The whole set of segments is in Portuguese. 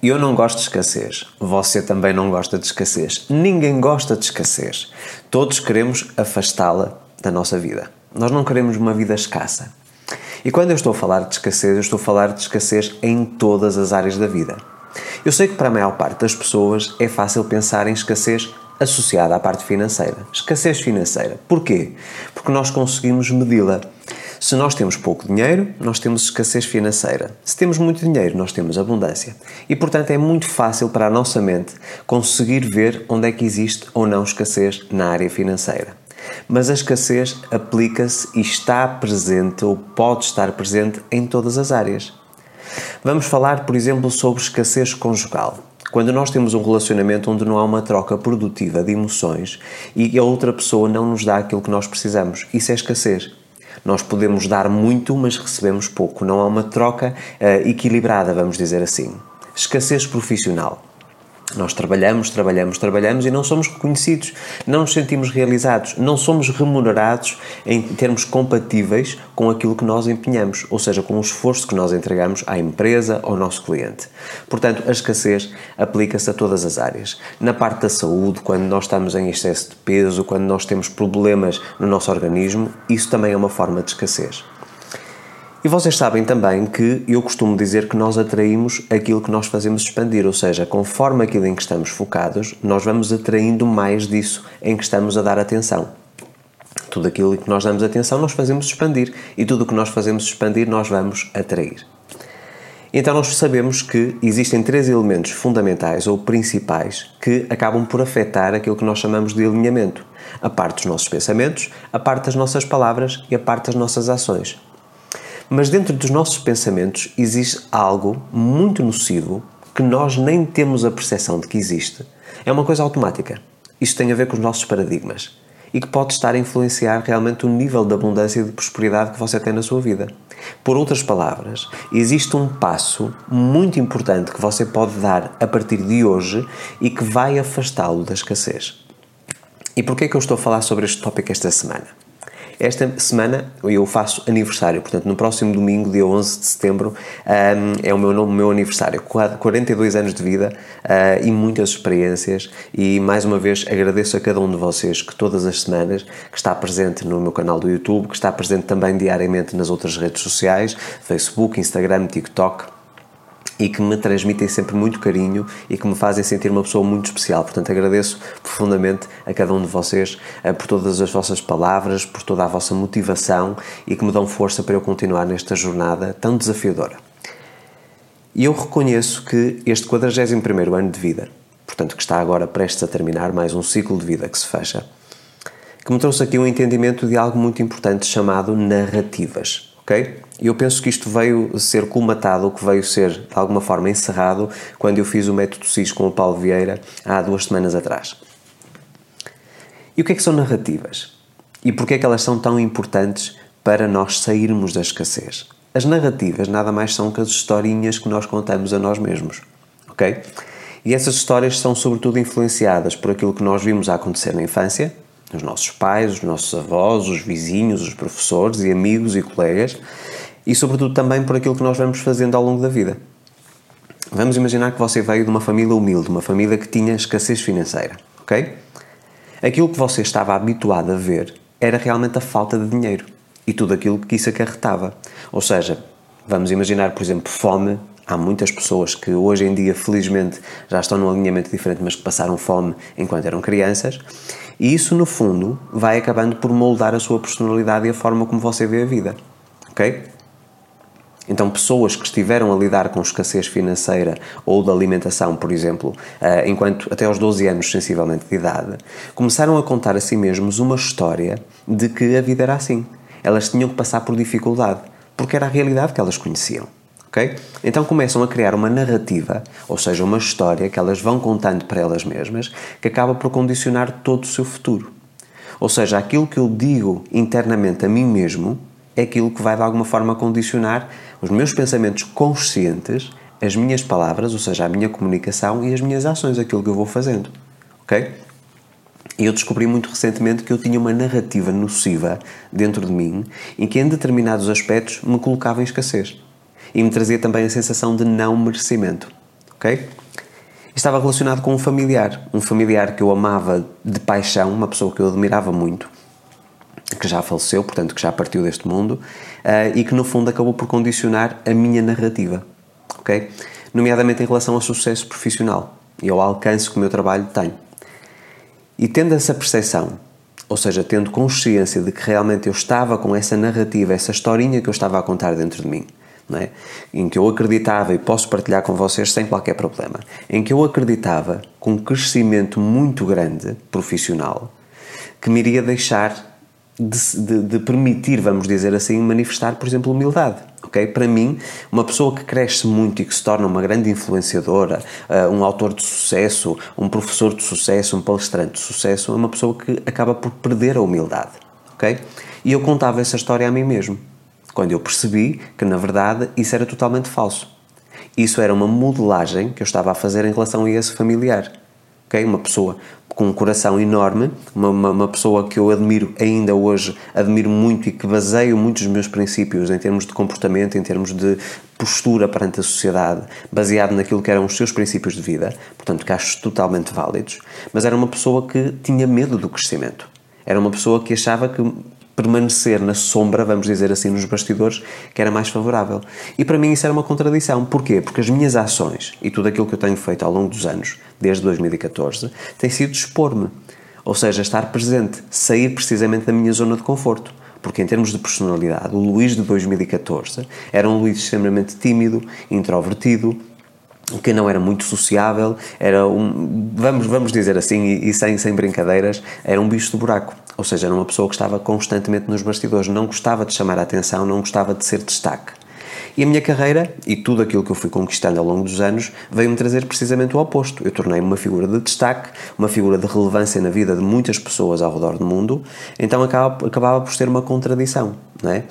Eu não gosto de escassez. Você também não gosta de escassez. Ninguém gosta de escassez. Todos queremos afastá-la da nossa vida. Nós não queremos uma vida escassa. E quando eu estou a falar de escassez, eu estou a falar de escassez em todas as áreas da vida. Eu sei que para a maior parte das pessoas é fácil pensar em escassez associada à parte financeira. Escassez financeira. Porquê? Porque nós conseguimos medi-la. Se nós temos pouco dinheiro, nós temos escassez financeira. Se temos muito dinheiro, nós temos abundância. E, portanto, é muito fácil para a nossa mente conseguir ver onde é que existe ou não escassez na área financeira. Mas a escassez aplica-se e está presente ou pode estar presente em todas as áreas. Vamos falar, por exemplo, sobre escassez conjugal. Quando nós temos um relacionamento onde não há uma troca produtiva de emoções e a outra pessoa não nos dá aquilo que nós precisamos, isso é escassez. Nós podemos dar muito, mas recebemos pouco. Não há uma troca uh, equilibrada, vamos dizer assim. Escassez profissional. Nós trabalhamos, trabalhamos, trabalhamos e não somos reconhecidos, não nos sentimos realizados, não somos remunerados em termos compatíveis com aquilo que nós empenhamos, ou seja, com o esforço que nós entregamos à empresa, ao nosso cliente. Portanto, a escassez aplica-se a todas as áreas. Na parte da saúde, quando nós estamos em excesso de peso, quando nós temos problemas no nosso organismo, isso também é uma forma de escassez. E vocês sabem também que eu costumo dizer que nós atraímos aquilo que nós fazemos expandir, ou seja, conforme aquilo em que estamos focados, nós vamos atraindo mais disso em que estamos a dar atenção. Tudo aquilo em que nós damos atenção, nós fazemos expandir, e tudo o que nós fazemos expandir, nós vamos atrair. Então, nós sabemos que existem três elementos fundamentais ou principais que acabam por afetar aquilo que nós chamamos de alinhamento: a parte dos nossos pensamentos, a parte das nossas palavras e a parte das nossas ações. Mas dentro dos nossos pensamentos existe algo muito nocivo que nós nem temos a percepção de que existe. É uma coisa automática. Isto tem a ver com os nossos paradigmas e que pode estar a influenciar realmente o nível de abundância e de prosperidade que você tem na sua vida. Por outras palavras, existe um passo muito importante que você pode dar a partir de hoje e que vai afastá-lo da escassez. E porquê é que eu estou a falar sobre este tópico esta semana? Esta semana eu faço aniversário, portanto, no próximo domingo, dia 11 de setembro, um, é o meu, o meu aniversário. 42 anos de vida uh, e muitas experiências. E mais uma vez agradeço a cada um de vocês que todas as semanas que está presente no meu canal do YouTube, que está presente também diariamente nas outras redes sociais, Facebook, Instagram, TikTok e que me transmitem sempre muito carinho e que me fazem sentir uma pessoa muito especial. Portanto, agradeço profundamente a cada um de vocês uh, por todas as vossas palavras, por toda a vossa motivação e que me dão força para eu continuar nesta jornada tão desafiadora. E eu reconheço que este 41 ano de vida, portanto, que está agora prestes a terminar, mais um ciclo de vida que se fecha, que me trouxe aqui um entendimento de algo muito importante chamado narrativas, ok? E eu penso que isto veio ser colmatado, que veio ser de alguma forma encerrado, quando eu fiz o método SIS com o Paulo Vieira há duas semanas atrás. E o que é que são narrativas? E porquê é que elas são tão importantes para nós sairmos da escassez? As narrativas nada mais são que as historinhas que nós contamos a nós mesmos, ok? E essas histórias são sobretudo influenciadas por aquilo que nós vimos a acontecer na infância, os nossos pais, os nossos avós, os vizinhos, os professores e amigos e colegas, e, sobretudo, também por aquilo que nós vamos fazendo ao longo da vida. Vamos imaginar que você veio de uma família humilde, uma família que tinha escassez financeira, ok? Aquilo que você estava habituado a ver era realmente a falta de dinheiro e tudo aquilo que isso acarretava. Ou seja, vamos imaginar, por exemplo, fome. Há muitas pessoas que hoje em dia, felizmente, já estão num alinhamento diferente, mas que passaram fome enquanto eram crianças. E isso, no fundo, vai acabando por moldar a sua personalidade e a forma como você vê a vida. Ok? Então, pessoas que estiveram a lidar com escassez financeira ou de alimentação, por exemplo, eh, enquanto até aos 12 anos sensivelmente de idade, começaram a contar a si mesmos uma história de que a vida era assim. Elas tinham que passar por dificuldade, porque era a realidade que elas conheciam. Então começam a criar uma narrativa, ou seja, uma história que elas vão contando para elas mesmas, que acaba por condicionar todo o seu futuro. Ou seja, aquilo que eu digo internamente a mim mesmo é aquilo que vai de alguma forma condicionar os meus pensamentos conscientes, as minhas palavras, ou seja, a minha comunicação e as minhas ações, aquilo que eu vou fazendo. Ok? E eu descobri muito recentemente que eu tinha uma narrativa nociva dentro de mim em que, em determinados aspectos, me colocava em escassez. E me trazia também a sensação de não merecimento. ok? estava relacionado com um familiar, um familiar que eu amava de paixão, uma pessoa que eu admirava muito, que já faleceu, portanto que já partiu deste mundo, uh, e que no fundo acabou por condicionar a minha narrativa, ok? Nomeadamente em relação ao sucesso profissional e ao alcance que o meu trabalho tem. E tendo essa percepção, ou seja, tendo consciência de que realmente eu estava com essa narrativa, essa historinha que eu estava a contar dentro de mim, é? em que eu acreditava, e posso partilhar com vocês sem qualquer problema, em que eu acreditava com um crescimento muito grande profissional que me iria deixar de, de, de, permitir, vamos dizer assim, manifestar, por exemplo, humildade. Okay? Para mim, uma pessoa que cresce muito e que se torna uma grande influenciadora, uh, um autor de sucesso, um professor de sucesso, um palestrante de sucesso, é uma pessoa que acaba por perder a humildade. Okay? E eu contava essa história a mim mesmo quando eu percebi que, na verdade, isso era totalmente falso. Isso era uma modelagem que eu estava a fazer em relação a esse familiar. Okay? Uma pessoa com um coração enorme, uma, uma, uma, pessoa que eu admiro ainda hoje, admiro muito e que baseio muitos dos meus princípios em termos de comportamento, em termos de postura perante a sociedade, baseado naquilo que eram os seus princípios de vida, portanto que acho totalmente válidos, mas era uma pessoa que tinha medo do crescimento. Era uma pessoa que achava que permanecer na sombra, vamos dizer assim, nos bastidores, que era mais favorável. E para mim isso era uma contradição. Porquê? Porque as minhas ações e tudo aquilo que eu tenho feito ao longo dos anos, desde 2014, tem sido expor-me. Ou seja, estar presente, sair precisamente da minha zona de conforto. Porque, em termos de personalidade, o Luís de 2014 era um Luís extremamente tímido, introvertido, que não era muito sociável, era um, vamos, vamos dizer assim, e, e, sem, sem brincadeiras, era um bicho de buraco. Ou seja, era uma pessoa que estava constantemente nos bastidores, não gostava de chamar a atenção, não gostava de ser destaque. E a minha carreira e tudo aquilo que eu fui conquistando ao longo dos anos veio-me trazer precisamente o oposto. Eu tornei-me uma figura de destaque, uma figura de relevância na vida de muitas pessoas ao redor do mundo, então acabava, por ser uma contradição, não é?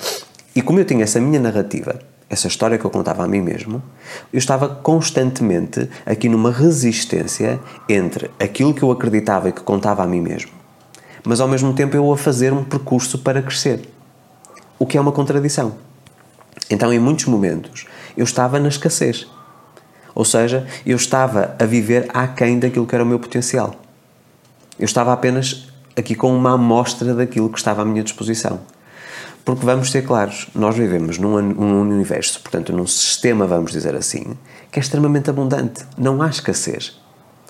E como eu tinha essa minha narrativa, essa história que eu contava a mim mesmo, eu estava constantemente aqui numa resistência entre aquilo que eu acreditava e que contava a mim mesmo, mas ao mesmo tempo eu a fazer um percurso para crescer, o que é uma contradição. Então, em muitos momentos, eu estava na escassez, ou seja, eu estava a viver aquém daquilo que era o meu potencial. Eu estava apenas aqui com uma amostra daquilo que estava à minha disposição. Porque vamos ser claros, nós vivemos num, num, universo, portanto, num sistema, vamos dizer assim, que é extremamente abundante. Não há escassez.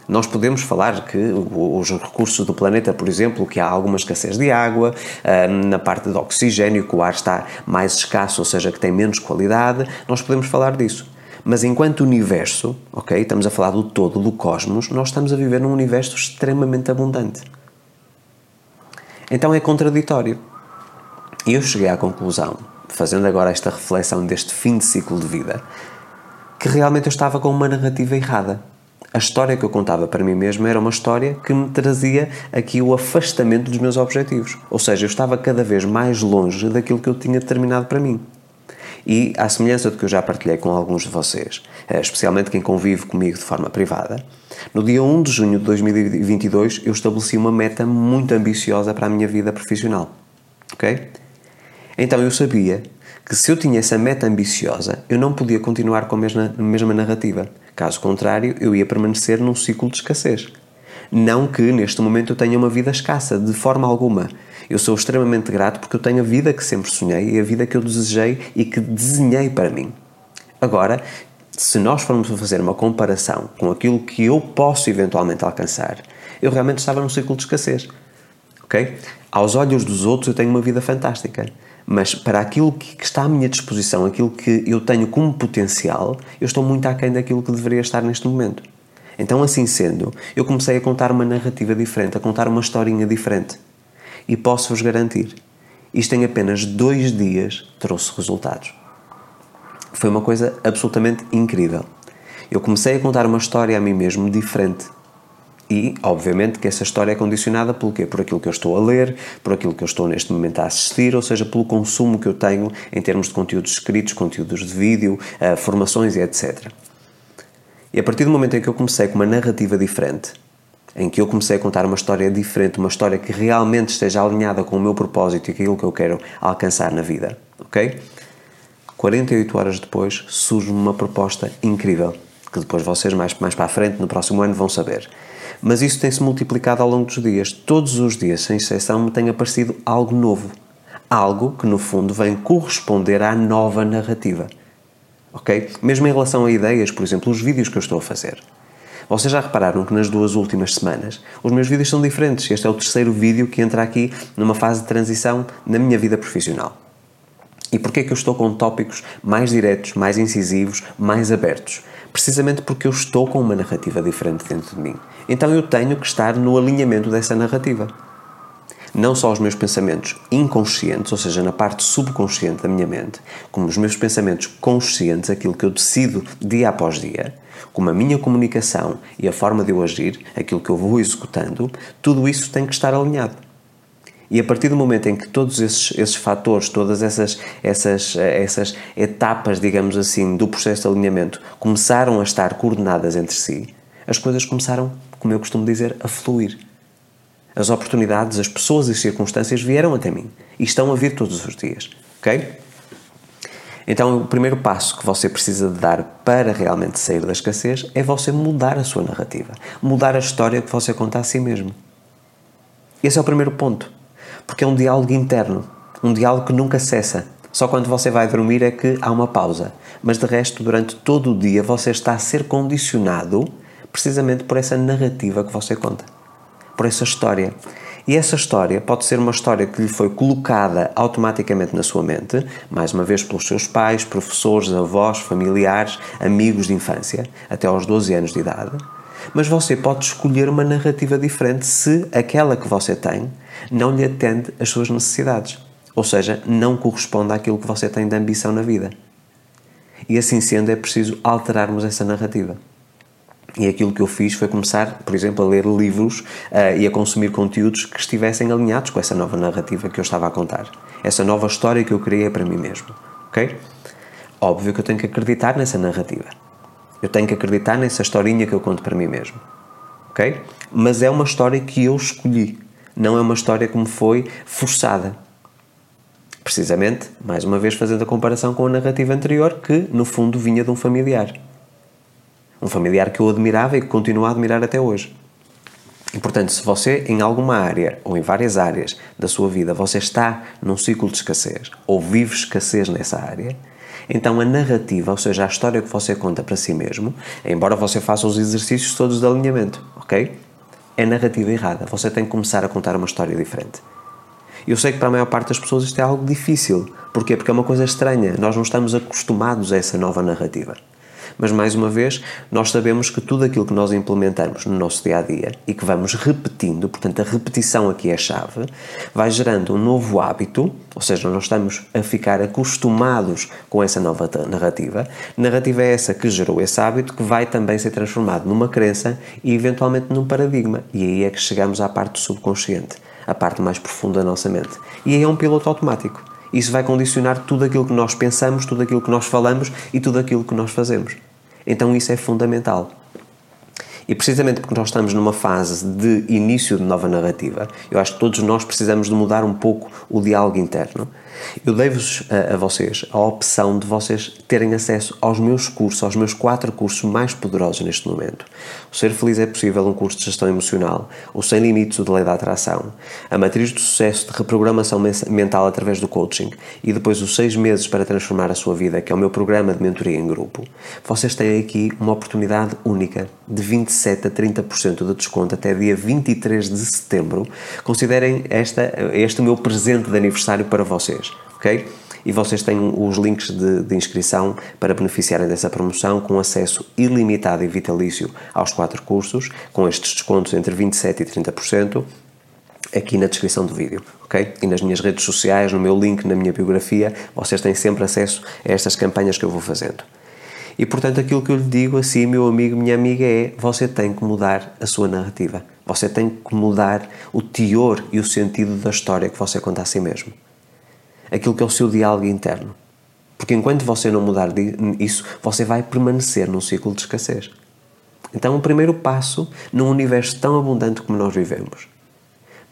Nós podemos falar que os recursos do planeta, por exemplo, que há alguma escassez de água, ah, na parte de oxigênio, que o ar está mais escasso, ou seja, que tem menos qualidade, nós podemos falar disso. Mas enquanto universo, ok, estamos a falar do todo, do cosmos, nós estamos a viver num universo extremamente abundante. Então é contraditório. E eu cheguei à conclusão, fazendo agora esta reflexão deste fim de ciclo de vida, que realmente eu estava com uma narrativa errada. A história que eu contava para mim mesmo era uma história que me trazia aqui o afastamento dos meus objetivos. Ou seja, eu estava cada vez mais longe daquilo que eu tinha determinado para mim. E, à semelhança do que eu já partilhei com alguns de vocês, eh, especialmente quem convive comigo de forma privada, no dia 1 de junho de 2022 eu estabeleci uma meta muito ambiciosa para a minha vida profissional. Ok? Então eu sabia que se eu tinha essa meta ambiciosa, eu não podia continuar com a mesma, a mesma narrativa. Caso contrário, eu ia permanecer num ciclo de escassez. Não que neste momento eu tenha uma vida escassa, de forma alguma. Eu sou extremamente grato porque eu tenho a vida que sempre sonhei e a vida que eu desejei e que desenhei para mim. Agora, se nós formos fazer uma comparação com aquilo que eu posso eventualmente alcançar, eu realmente estava num ciclo de escassez. Ok? Aos olhos dos outros eu tenho uma vida fantástica mas para aquilo que, está à minha disposição, aquilo que eu tenho como potencial, eu estou muito aquém daquilo que deveria estar neste momento. Então, assim sendo, eu comecei a contar uma narrativa diferente, a contar uma historinha diferente. E posso-vos garantir, isto em apenas dois dias trouxe resultados. Foi uma coisa absolutamente incrível. Eu comecei a contar uma história a mim mesmo diferente e, obviamente, que essa história é condicionada pelo quê? Por aquilo que eu estou a ler, por aquilo que eu estou neste momento a assistir, ou seja, pelo consumo que eu tenho em termos de conteúdos escritos, conteúdos de vídeo, uh, formações e etc. E a partir do momento em que eu comecei com uma narrativa diferente, em que eu comecei a contar uma história diferente, uma história que realmente esteja alinhada com o meu propósito e aquilo que eu quero alcançar na vida, ok? 48 horas depois surge uma proposta incrível que depois vocês mais, mais para a frente, no próximo ano, vão saber. Mas isso tem-se multiplicado ao longo dos dias. Todos os dias, sem exceção, me tem aparecido algo novo. Algo que, no fundo, vem corresponder à nova narrativa. Ok? Mesmo em relação a ideias, por exemplo, os vídeos que eu estou a fazer. Vocês já repararam que nas duas últimas semanas os meus vídeos são diferentes. Este é o terceiro vídeo que entra aqui numa fase de transição na minha vida profissional. E porquê é que eu estou com tópicos mais diretos, mais incisivos, mais abertos? Precisamente porque eu estou com uma narrativa diferente dentro de mim. Então eu tenho que estar no alinhamento dessa narrativa. Não só os meus pensamentos inconscientes, ou seja, na parte subconsciente da minha mente, como os meus pensamentos conscientes, aquilo que eu decido dia após dia, como a minha comunicação e a forma de eu agir, aquilo que eu vou executando, tudo isso tem que estar alinhado. E a partir do momento em que todos esses, esses fatores, todas essas, essas, essas etapas, digamos assim, do processo de alinhamento começaram a estar coordenadas entre si, as coisas começaram, como eu costumo dizer, a fluir. As oportunidades, as pessoas e circunstâncias vieram até mim e estão a vir todos os dias. Ok? Então, o primeiro passo que você precisa de dar para realmente sair da escassez é você mudar a sua narrativa, mudar a história que você conta a si mesmo. Esse é o primeiro ponto, porque é um diálogo interno, um diálogo que nunca cessa. Só quando você vai dormir é que há uma pausa, mas de resto, durante todo o dia, você está a ser condicionado precisamente por essa narrativa que você conta, por essa história. E essa história pode ser uma história que lhe foi colocada automaticamente na sua mente, mais uma vez pelos seus pais, professores, avós, familiares, amigos de infância, até aos 12 anos de idade. Mas você pode escolher uma narrativa diferente se aquela que você tem não lhe atende às suas necessidades. Ou seja, não corresponde àquilo que você tem de ambição na vida. E assim sendo, é preciso alterarmos essa narrativa. E aquilo que eu fiz foi começar, por exemplo, a ler livros uh, e a consumir conteúdos que estivessem alinhados com essa nova narrativa que eu estava a contar. Essa nova história que eu criei para mim mesmo. Ok? Óbvio que eu tenho que acreditar nessa narrativa. Eu tenho que acreditar nessa historinha que eu conto para mim mesmo. Ok? Mas é uma história que eu escolhi. Não é uma história me foi forçada. Precisamente, mais uma vez fazendo a comparação com a narrativa anterior, que no fundo vinha de um familiar. Um familiar que eu admirava e que continuo a admirar até hoje. E portanto, se você em alguma área ou em várias áreas da sua vida você está num ciclo de escassez ou vive escassez nessa área, então a narrativa, ou seja, a história que você conta para si mesmo, embora você faça os exercícios todos de alinhamento, ok? É narrativa errada. Você tem que começar a contar uma história diferente. Eu sei que para a maior parte das pessoas isto é algo difícil. Porquê? Porque é uma coisa estranha. Nós não estamos acostumados a essa nova narrativa. Mas, mais uma vez, nós sabemos que tudo aquilo que nós implementamos no nosso dia a dia e que vamos repetindo, portanto, a repetição aqui é a chave, vai gerando um novo hábito, ou seja, nós estamos a ficar acostumados com essa nova narrativa. Narrativa é essa que gerou esse hábito que vai também ser transformado numa crença e, eventualmente, num paradigma. E aí é que chegamos à parte do subconsciente, a parte mais profunda da nossa mente. E aí é um piloto automático. Isso vai condicionar tudo aquilo que nós pensamos, tudo aquilo que nós falamos e tudo aquilo que nós fazemos. Então isso é fundamental. E precisamente porque nós estamos numa fase de início de nova narrativa, eu acho que todos nós precisamos de mudar um pouco o diálogo interno. Eu dei-vos a, a, vocês a opção de vocês terem acesso aos meus cursos, aos meus quatro cursos mais poderosos neste momento. O Ser Feliz é Possível, um curso de gestão emocional, o Sem Limites, o de Lei da Atração, a Matriz do Sucesso de Reprogramação Mental através do Coaching e depois os seis meses para transformar a sua vida, que é o meu programa de mentoria em grupo. Vocês têm aqui uma oportunidade única de 27 a 30% de desconto até dia 23 de setembro. Considerem esta, este meu presente de aniversário para vocês ok? E vocês têm os links de, de, inscrição para beneficiarem dessa promoção com acesso ilimitado e vitalício aos quatro cursos, com estes descontos entre 27% e 30%, aqui na descrição do vídeo, ok? E nas minhas redes sociais, no meu link, na minha biografia, vocês têm sempre acesso a estas campanhas que eu vou fazendo. E portanto, aquilo que eu lhe digo assim, meu amigo, minha amiga, é: você tem que mudar a sua narrativa. Você tem que mudar o teor e o sentido da história que você conta a si mesmo aquilo que é o seu diálogo interno. Porque enquanto você não mudar isso, você vai permanecer num ciclo de escassez. Então, o primeiro passo, num universo tão abundante como nós vivemos,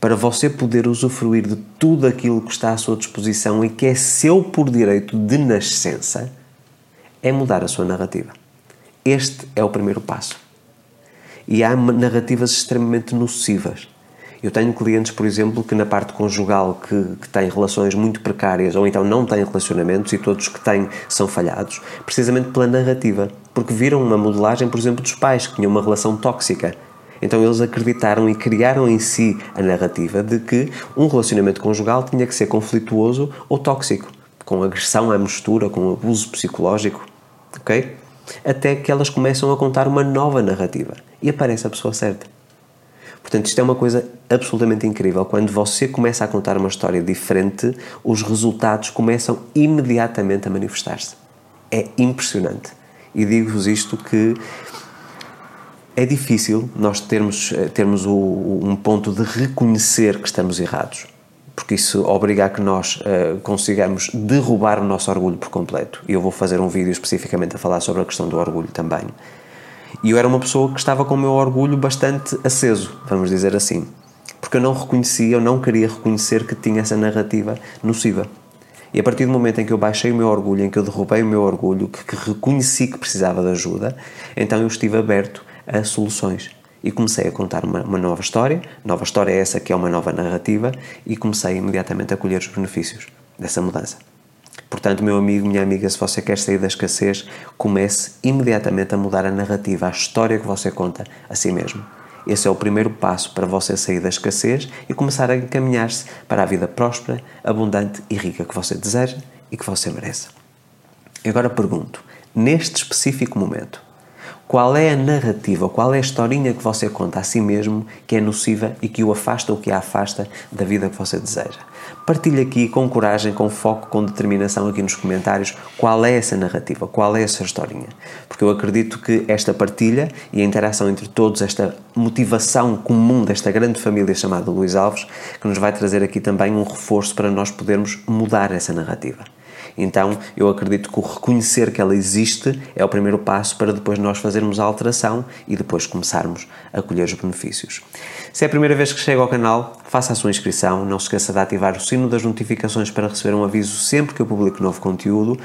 para você poder usufruir de tudo aquilo que está à sua disposição e que é seu por direito de nascença, é mudar a sua narrativa. Este é o primeiro passo. E há narrativas extremamente nocivas. Eu tenho clientes, por exemplo, que na parte conjugal que, que têm relações muito precárias ou então não têm relacionamentos e todos que têm são falhados, precisamente pela narrativa, porque viram uma modelagem, por exemplo, dos pais que tinham uma relação tóxica. Então eles acreditaram e criaram em si a narrativa de que um relacionamento conjugal tinha que ser conflituoso ou tóxico, com agressão à mistura, com abuso psicológico, ok? Até que elas começam a contar uma nova narrativa e aparece a pessoa certa. Portanto, isto é uma coisa absolutamente incrível. Quando você começa a contar uma história diferente, os resultados começam imediatamente a manifestar-se. É impressionante. E digo-vos isto que é difícil nós termos, eh, termos o, um ponto de reconhecer que estamos errados, porque isso obriga a que nós uh, consigamos derrubar o nosso orgulho por completo. E eu vou fazer um vídeo especificamente a falar sobre a questão do orgulho também. E eu era uma pessoa que estava com o meu orgulho bastante aceso, vamos dizer assim. Porque eu não reconhecia, eu não queria reconhecer que tinha essa narrativa nociva. E a partir do momento em que eu baixei o meu orgulho, em que eu derrubei o meu orgulho, que, que reconheci que precisava de ajuda, então eu estive aberto a soluções. E comecei a contar uma, uma, nova história, nova história é essa que é uma nova narrativa, e comecei imediatamente a colher os benefícios dessa mudança. Portanto, meu amigo, minha amiga, se você quer sair da escassez, comece imediatamente a mudar a narrativa, a história que você conta a si mesmo. Esse é o primeiro passo para você sair da escassez e começar a encaminhar-se para a vida próspera, abundante e rica que você deseja e que você merece. Agora pergunto, neste específico momento, qual é a narrativa, qual é a historinha que você conta a si mesmo que é nociva e que o afasta ou que a afasta da vida que você deseja? Partilhe aqui com coragem, com foco, com determinação aqui nos comentários qual é essa narrativa, qual é essa historinha. Porque eu acredito que esta partilha e a interação entre todos, esta motivação comum desta grande família chamada Luís Alves, que nos vai trazer aqui também um reforço para nós podermos mudar essa narrativa. Então, eu acredito que o reconhecer que ela existe é o primeiro passo para depois nós fazermos a alteração e depois começarmos a colher os benefícios. Se é a primeira vez que chega ao canal, faça a sua inscrição, não se esqueça de ativar o sino das notificações para receber um aviso sempre que eu publico novo conteúdo.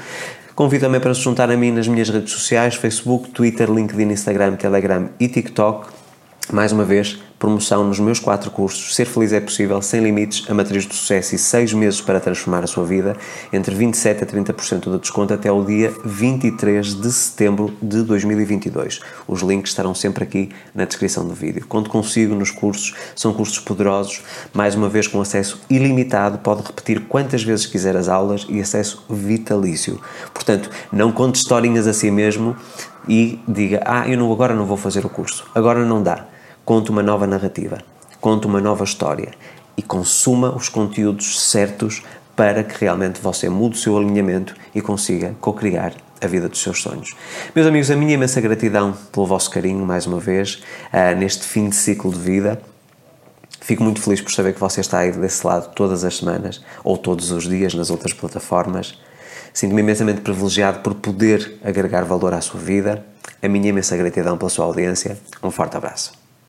Convido também para se juntar a mim nas minhas redes sociais, Facebook, Twitter, LinkedIn, Instagram, Telegram e TikTok. Mais uma vez, promoção nos meus quatro cursos Ser Feliz é Possível, Sem Limites, A Matriz do Sucesso e 6 meses para transformar a sua vida, entre 27% a 30% de desconto até o dia 23 de setembro de 2022. Os links estarão sempre aqui na descrição do vídeo. Conto consigo nos cursos, são cursos poderosos, mais uma vez com acesso ilimitado, pode repetir quantas vezes quiser as aulas e acesso vitalício. Portanto, não conte historinhas a si mesmo e diga: Ah, eu não, agora não vou fazer o curso, agora não dá conte uma nova narrativa, conte uma nova história e consuma os conteúdos certos para que realmente você mude o seu alinhamento e consiga co-criar a vida dos seus sonhos. Meus amigos, a minha imensa gratidão pelo vosso carinho, mais uma vez, uh, neste fim de ciclo de vida. Fico muito feliz por saber que você está aí desse lado todas as semanas ou todos os dias nas outras plataformas. Sinto-me imensamente privilegiado por poder agregar valor à sua vida. A minha imensa gratidão pela sua audiência. Um forte abraço.